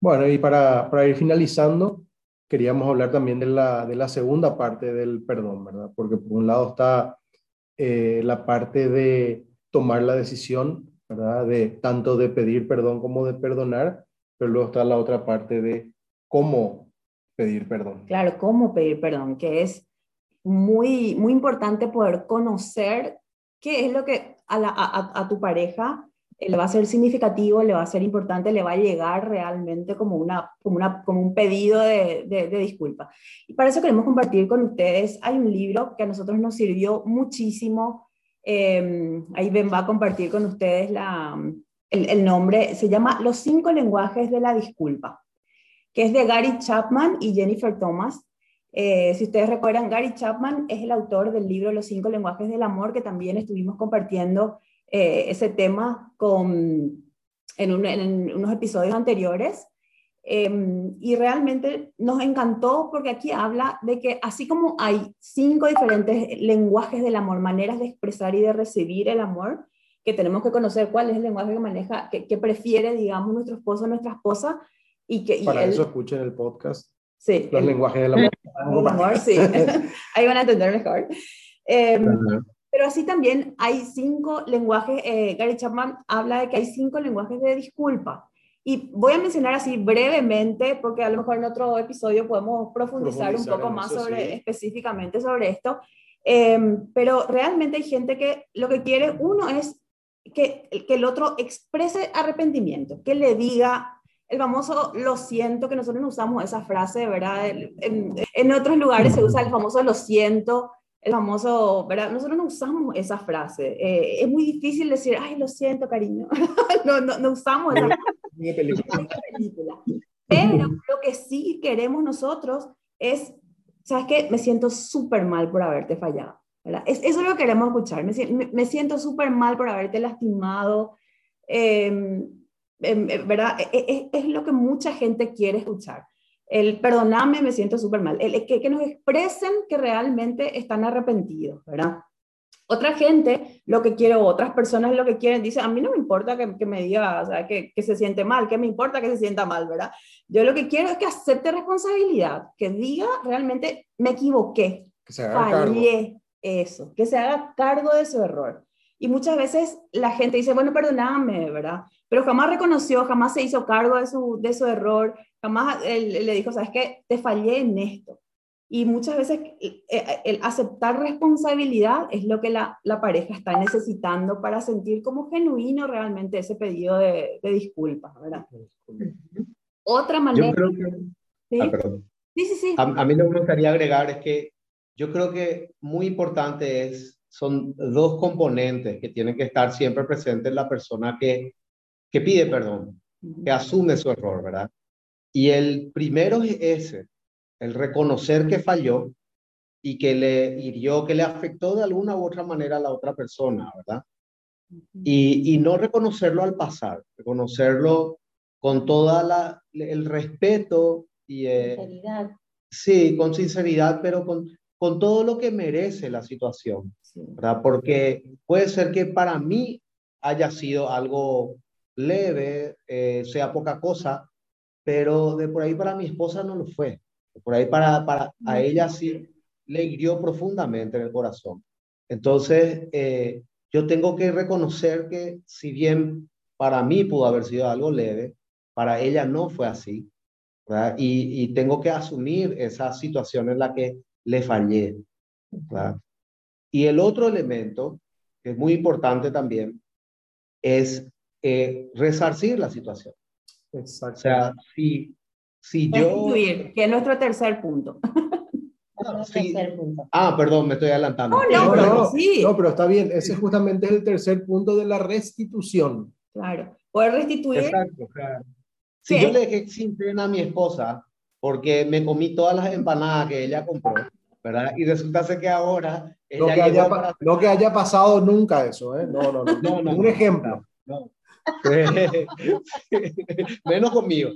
Speaker 4: Bueno, y para, para ir finalizando, queríamos hablar también de la, de la segunda parte del perdón, ¿verdad? Porque por un lado está eh, la parte de tomar la decisión, ¿verdad? De tanto de pedir perdón como de perdonar, pero luego está la otra parte de cómo pedir perdón.
Speaker 1: Claro, cómo pedir perdón, que es muy, muy importante poder conocer qué es lo que a, la, a, a tu pareja le va a ser significativo, le va a ser importante, le va a llegar realmente como, una, como, una, como un pedido de, de, disculpa. Y para eso queremos compartir con ustedes, hay un libro que a nosotros nos sirvió muchísimo, eh, ahí Ben va a compartir con ustedes la, el, el, nombre, se llama Los cinco lenguajes de la disculpa, que es de Gary Chapman y Jennifer Thomas. Eh, si ustedes recuerdan, Gary Chapman es el autor del libro Los cinco lenguajes del amor, que también estuvimos compartiendo eh, ese tema con, en, unos episodios anteriores. Em, y realmente nos encantó porque aquí habla de que así como hay cinco diferentes lenguajes del amor, maneras de expresar y de recibir el amor, que tenemos que conocer cuál es el lenguaje que maneja, que, prefiere, digamos, nuestro esposo o nuestra esposa. Y que,
Speaker 4: Para eso escuchen el podcast.
Speaker 1: Sí.
Speaker 4: Los lenguajes del amor.
Speaker 1: amor sí. Ahí van a entender mejor. Eh, pero así también hay cinco lenguajes, eh, Gary Chapman habla de que hay cinco lenguajes de disculpa. Y voy a mencionar así brevemente, porque a lo mejor en otro episodio podemos profundizar, un poco más sobre, específicamente sobre esto. Em, pero realmente hay gente que lo que quiere, uno es que, que el otro exprese arrepentimiento, que le diga el famoso lo siento, que nosotros no usamos esa frase, ¿verdad? En, en otros lugares se usa el famoso lo siento, el famoso, ¿verdad? Nosotros no usamos esa frase. Eh, es muy difícil decir, ay, lo siento, cariño. no, no, no, usamos esa película. Pero lo que sí queremos nosotros es, ¿sabes qué? Me siento súper mal por haberte fallado. ¿verdad? Es, eso es lo que queremos escuchar. Me, me, siento súper mal por haberte lastimado. Eh, ¿verdad? Es, es, lo que mucha gente quiere escuchar. el perdoname, me siento súper mal, el, que, que nos expresen que realmente están arrepentidos, ¿verdad? Otra gente lo que quiere, otras personas lo que quieren, dice, a mí no me importa que, que me diga, o sea, que, que, se siente mal, que me importa que se sienta mal, ¿verdad? Yo lo que quiero es que acepte responsabilidad, que diga realmente, me equivoqué,
Speaker 4: que se haga
Speaker 1: fallé, cargo. eso, que se haga cargo de su error. Y muchas veces la gente dice, bueno, perdóname, ¿verdad? Pero jamás reconoció, jamás se hizo cargo de su, de su error, jamás él, le dijo, sabes qué, te fallé en esto. Y muchas veces eh, eh, el aceptar responsabilidad es lo que la, la pareja está necesitando para sentir como genuino realmente ese pedido de, de disculpas, ¿verdad? Otra manera...
Speaker 2: Yo creo que...
Speaker 1: ¿Sí?
Speaker 2: Ah, perdón.
Speaker 1: sí, sí, sí.
Speaker 2: A, a, mí lo que me gustaría agregar es que yo creo que muy importante es, son dos componentes que tienen que estar siempre presentes en la persona que, que pide perdón, que asume su error, ¿verdad? Y el primero es ese, el reconocer que falló y que le hirió, que le afectó de alguna u otra manera a la otra persona, ¿verdad? Y, y no reconocerlo al pasar, reconocerlo con toda la el respeto y eh,
Speaker 3: Sinceridad.
Speaker 2: sí, con sinceridad, pero con con todo lo que merece la situación, ¿verdad? Porque puede ser que para mí haya sido algo leve, eh, sea poca cosa, pero de por ahí para mi esposa no lo fue. De por ahí para, para a ella sí le hirió profundamente en el corazón. Entonces, eh, yo tengo que reconocer que si bien para mí pudo haber sido algo leve, para ella no fue así. Y, y tengo que asumir esa situación en la que le fallé. ¿verdad? Y el otro elemento, que es muy importante también, es eh, resarcir la situación.
Speaker 4: Exacto.
Speaker 2: O sea, si, si yo...
Speaker 1: Restituir, que es nuestro tercer punto.
Speaker 2: Ah, sí. Ah, perdón, me estoy adelantando.
Speaker 1: Oh, no,
Speaker 4: No,
Speaker 1: pero
Speaker 4: no,
Speaker 1: sí.
Speaker 4: no, pero está bien. Ese justamente es el tercer punto de la restitución.
Speaker 1: Claro. Poder restituir.
Speaker 2: Exacto. o sea, si
Speaker 1: ¿Qué?
Speaker 2: yo le dejé sin pena a mi esposa porque me comí todas las empanadas que ella compró, ¿verdad? Y resulta ser que ahora ella
Speaker 4: No que, haya,
Speaker 2: a
Speaker 4: pa- no que haya pasado nunca eso, ¿eh? No, no, no.
Speaker 2: No, no,
Speaker 4: Un
Speaker 2: no.
Speaker 4: ejemplo.
Speaker 2: No. Menos conmigo.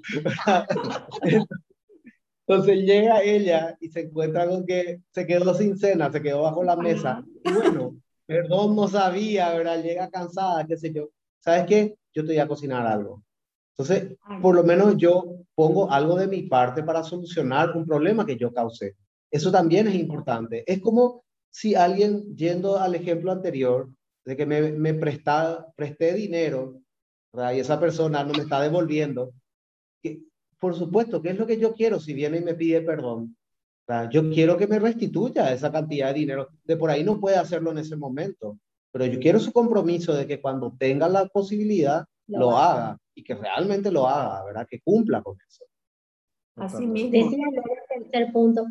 Speaker 2: Entonces llega ella y se encuentra con que se quedó sin cena, se quedó bajo la mesa. Y bueno, perdón, no sabía, ¿verdad? Llega cansada, qué sé yo. ¿Sabes qué? Yo te voy a cocinar algo. Entonces, por lo menos yo pongo algo de mi parte para solucionar un problema que yo causé. Eso también es importante. Es como si alguien, yendo al ejemplo anterior, de que me, me presta, presté dinero, ¿verdad? y esa persona no me está devolviendo, que, por supuesto, ¿qué es lo que yo quiero si viene y me pide perdón? ¿verdad? Yo quiero que me restituya esa cantidad de dinero. De por ahí no puede hacerlo en ese momento, pero yo quiero su compromiso de que cuando tenga la posibilidad,
Speaker 3: Lo
Speaker 2: lo
Speaker 3: haga.
Speaker 2: y que realmente lo haga, ¿verdad? Que cumpla con eso.
Speaker 1: Así mismo.
Speaker 3: Decía el tercer punto.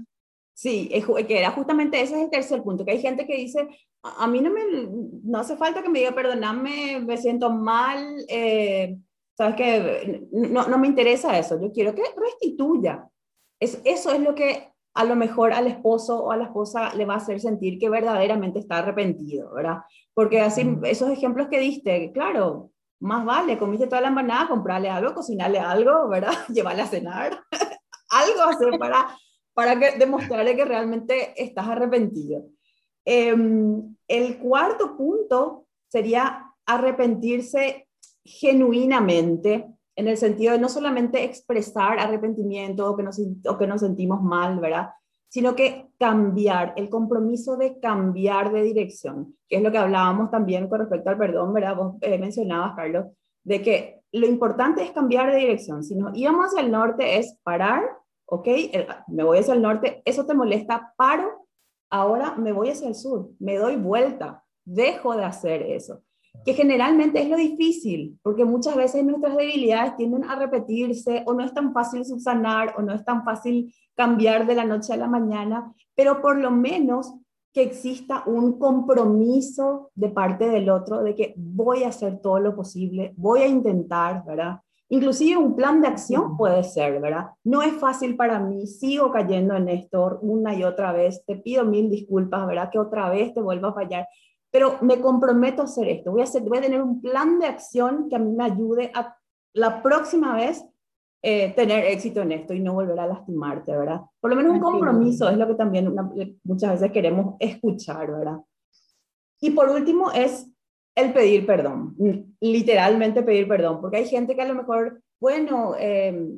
Speaker 1: Sí, es que era justamente ese es el tercer punto, que hay gente que dice, a, a mí no me no hace falta que me diga perdonarme, me siento mal, eh, sabes que no, no me interesa eso, yo quiero que restituya. Es, eso es lo que a lo mejor al esposo o a la esposa le va a hacer sentir que verdaderamente está arrepentido, ¿verdad? Porque así, esos ejemplos que diste, claro, más vale, comiste toda la empanada, comprarle algo, cocinarle algo, ¿verdad? Llevarle a cenar, algo hacer para para que, demostrarle que realmente estás arrepentido. Eh, el cuarto punto sería arrepentirse genuinamente, en el sentido de no solamente expresar arrepentimiento o que nos, o que nos sentimos mal, ¿verdad? Sino que cambiar, el compromiso de cambiar de dirección, que es lo que hablábamos también con respecto al perdón, ¿verdad? Vos eh, mencionabas, Carlos, de que lo importante es cambiar de dirección. Si nos íbamos el norte es parar, ¿ok? El- me voy hacia el norte, eso te molesta, paro, ahora me voy hacia el sur, me doy vuelta, dejo de hacer eso. Que generalmente es lo difícil, porque muchas veces nuestras debilidades tienden a repetirse o no es tan fácil subsanar o no es tan fácil cambiar de la noche a la mañana, pero por lo menos que exista un compromiso de parte del otro de que voy a hacer todo lo posible, voy a intentar, ¿verdad? Inclusive un plan de acción puede ser, ¿verdad? No es fácil para mí, sigo cayendo en esto una y otra vez, te pido mil disculpas, ¿verdad? Que otra vez te vuelva a fallar, pero me comprometo a hacer esto, voy a, hacer, voy a tener un plan de acción que a mí me ayude a la próxima vez eh, tener éxito en esto y no volver a lastimarte, ¿verdad? Por lo menos un compromiso es lo que también muchas veces queremos escuchar, ¿verdad? Y por último es el pedir perdón, literalmente pedir perdón, porque hay gente que a lo mejor, bueno, eh,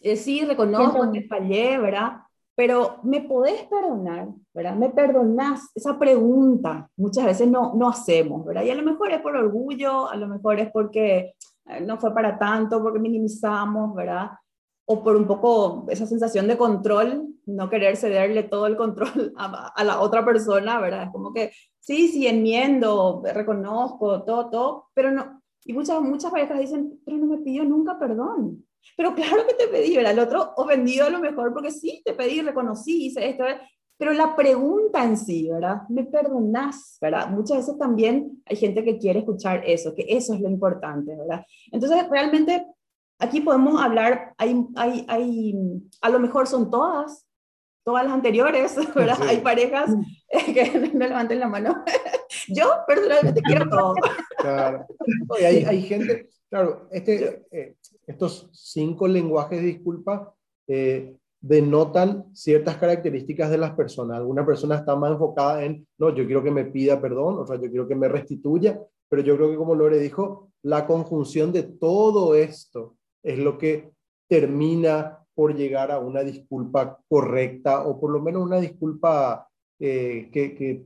Speaker 1: eh, sí, reconozco que fallé, ¿verdad? Pero ¿me podés perdonar? ¿verdad? ¿Me perdonás? Esa pregunta muchas veces no, no hacemos, ¿verdad? Y a lo mejor es por orgullo, a lo mejor es porque eh, no fue para tanto, porque minimizamos, ¿verdad? O por un poco esa sensación de control, no querer cederle todo el control a, a la otra persona, ¿verdad? Es como que, sí, sí, enmiendo, reconozco, todo, todo, pero no. Y muchas, muchas parejas dicen, pero no me pidió nunca perdón. Pero claro que te pedí, ¿verdad? El otro ofendido a lo mejor porque sí, te pedí, reconocí, hice esto, pero la pregunta en sí, ¿verdad? ¿Me perdonás? ¿verdad? Muchas veces también hay gente que quiere escuchar eso, que eso es lo importante, ¿verdad? Entonces, realmente, aquí podemos hablar, hay, hay, hay, a lo mejor son todas, todas las anteriores, ¿verdad? Hay parejas que no levanten la mano. Yo personalmente quiero todo.
Speaker 4: Claro. hay, hay gente, claro, este, eh, estos cinco lenguajes de disculpa eh, denotan ciertas características de las personas. Alguna persona está más enfocada en, no, yo quiero que me pida perdón, o sea, yo quiero que me restituya, pero yo creo que como Lore dijo, la conjunción de todo esto es lo que termina por llegar a una disculpa correcta o por lo menos una disculpa eh, que, que,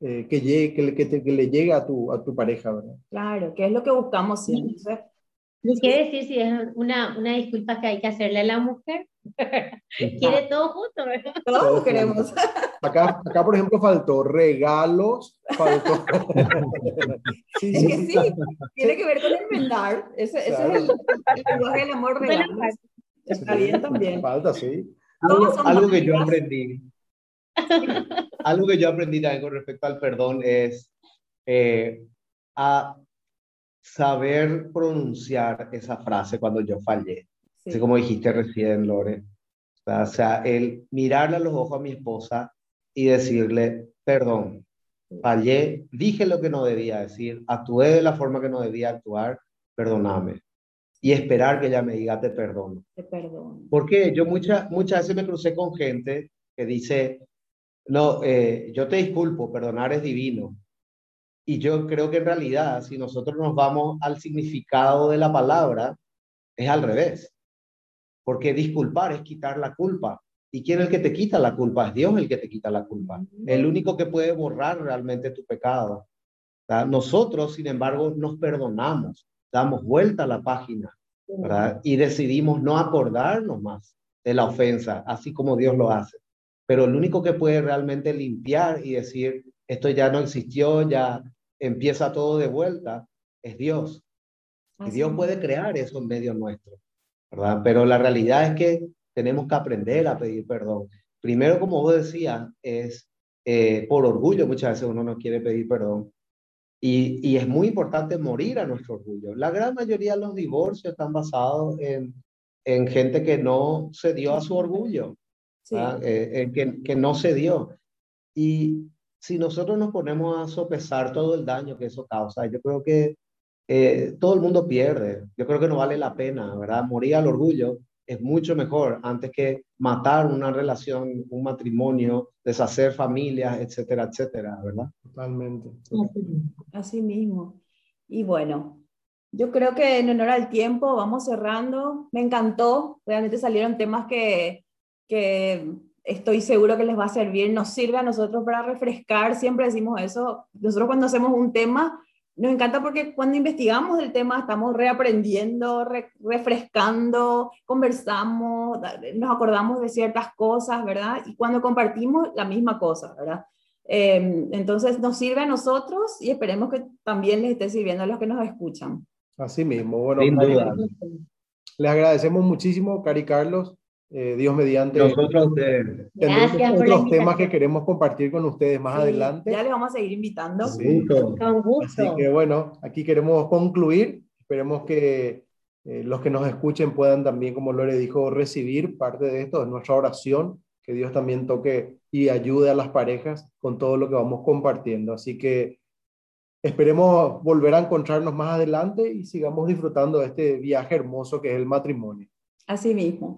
Speaker 4: eh, que, llegue, que, le, que, le llegue a tu, a tu pareja, ¿verdad?
Speaker 1: Claro, que es lo que buscamos siempre.
Speaker 3: ¿Qué decir si es una, una disculpa que hay que hacerle a la mujer? Quiere todo junto, ¿verdad?
Speaker 1: Todos queremos.
Speaker 4: Acá, acá, por ejemplo, faltó regalos, faltó...
Speaker 1: sí, es que sí, tiene que ver con enmendar. Ese, ese es el, lenguaje del amor real. Está bien también.
Speaker 4: Falta, sí.
Speaker 2: Algo, algo que yo aprendí, algo que yo aprendí también con respecto al perdón es eh, a saber pronunciar esa frase cuando yo fallé. Así como dijiste recién, Lore. O sea, el mirarle a los ojos a mi esposa y decirle, perdón, fallé, dije lo que no debía decir, actué de la forma que no debía actuar, perdóname. Y esperar que ella me diga, te perdono.
Speaker 1: Te perdono.
Speaker 2: Porque yo muchas muchas veces me crucé con gente que dice, no, eh, yo te disculpo, perdonar es divino. Y yo creo que en realidad, si nosotros nos vamos al significado de la palabra, es al revés. Porque disculpar es quitar la culpa. ¿Y quién es el que te quita la culpa? Es Dios el que te quita la culpa. El único que puede borrar realmente tu pecado. Nosotros, sin embargo, nos perdonamos, damos vuelta a la página y decidimos no acordarnos más de la ofensa, así como Dios lo hace. Pero el único que puede realmente limpiar y decir, esto ya no existió, ya empieza todo de vuelta, es Dios. Y Dios puede crear eso en medio nuestro, ¿verdad? Pero la realidad es que tenemos que aprender a pedir perdón. Primero, como vos decías, es eh, por orgullo, muchas veces uno no quiere pedir perdón. Y, y, es muy importante morir a nuestro orgullo. La gran mayoría de los divorcios están basados en, en gente que no se dio a su orgullo, eh, que, que no se dio. Y si nosotros nos ponemos a sopesar todo el daño que eso causa, yo creo que eh, todo el mundo pierde. Yo creo que no vale la pena, ¿verdad? Morir al orgullo es mucho mejor antes que matar una relación, un matrimonio, deshacer familias, etcétera, etcétera, ¿verdad?
Speaker 4: Totalmente.
Speaker 1: Así mismo. Y bueno, yo creo que en honor al tiempo vamos cerrando. Me encantó, realmente salieron temas que, que estoy seguro que les va a servir, nos sirve a nosotros para refrescar, siempre decimos eso, nosotros cuando hacemos un tema, nos encanta porque cuando investigamos el tema estamos reaprendiendo, refrescando, conversamos, nos acordamos de ciertas cosas, ¿verdad? Y cuando compartimos la misma cosa, ¿verdad? Em, entonces nos sirve a nosotros y esperemos que también les esté sirviendo a los que nos escuchan.
Speaker 4: Así mismo, bueno, les agradecemos muchísimo, Cari Carlos, eh, Dios mediante.
Speaker 2: Nosotros
Speaker 4: tendremos otros temas que queremos compartir con ustedes más adelante.
Speaker 1: Ya les vamos a seguir invitando.
Speaker 3: Con gusto.
Speaker 4: Así que bueno, aquí queremos concluir. Esperemos que eh, los que nos escuchen puedan también, como Lore dijo, recibir parte de esto, de nuestra oración, que Dios también toque y ayude a las parejas con todo lo que vamos compartiendo. Así que esperemos volver a encontrarnos más adelante y sigamos disfrutando de este viaje hermoso que es el matrimonio.
Speaker 1: Así mismo.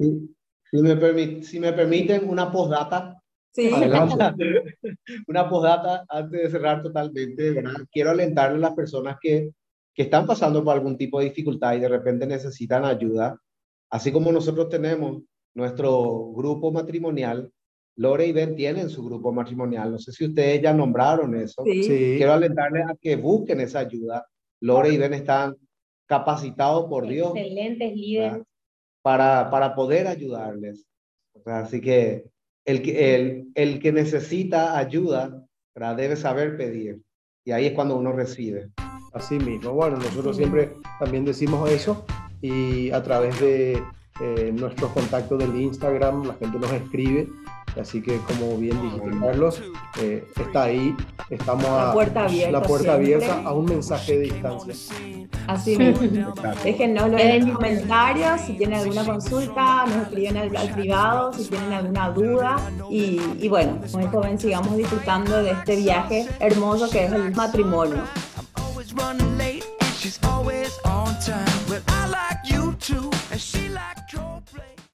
Speaker 2: Si, me, si me permiten una postdata.
Speaker 1: Sí.
Speaker 2: una postdata antes de cerrar totalmente. Quiero alentarle a las personas que, que están pasando por algún tipo de dificultad y de repente necesitan ayuda. Así como nosotros tenemos nuestro grupo matrimonial, Lore y Ben tienen su grupo matrimonial. No sé si ustedes ya nombraron eso.
Speaker 1: Sí.
Speaker 2: Quiero alentarles a que busquen esa ayuda. Lore y Ben están capacitados por Dios.
Speaker 3: Excelentes líderes.
Speaker 2: Para, para poder ayudarles. así que el, el, el que necesita ayuda debe saber pedir. Y ahí es cuando uno recibe.
Speaker 4: Así mismo. Bueno, nosotros siempre también decimos eso y a través de eh, nuestros contactos del Instagram la gente nos escribe Así que, como bien dijiste, Carlos, eh, está ahí. Estamos
Speaker 1: la puerta abierta,
Speaker 4: la puerta abierta a un mensaje de distancia.
Speaker 1: Así mismo. Déjenoslo en los comentarios si tienen alguna consulta, nos escriben al, privado si tienen alguna duda. Y, y bueno, con esto ven, sigamos disfrutando de este viaje hermoso que es el matrimonio.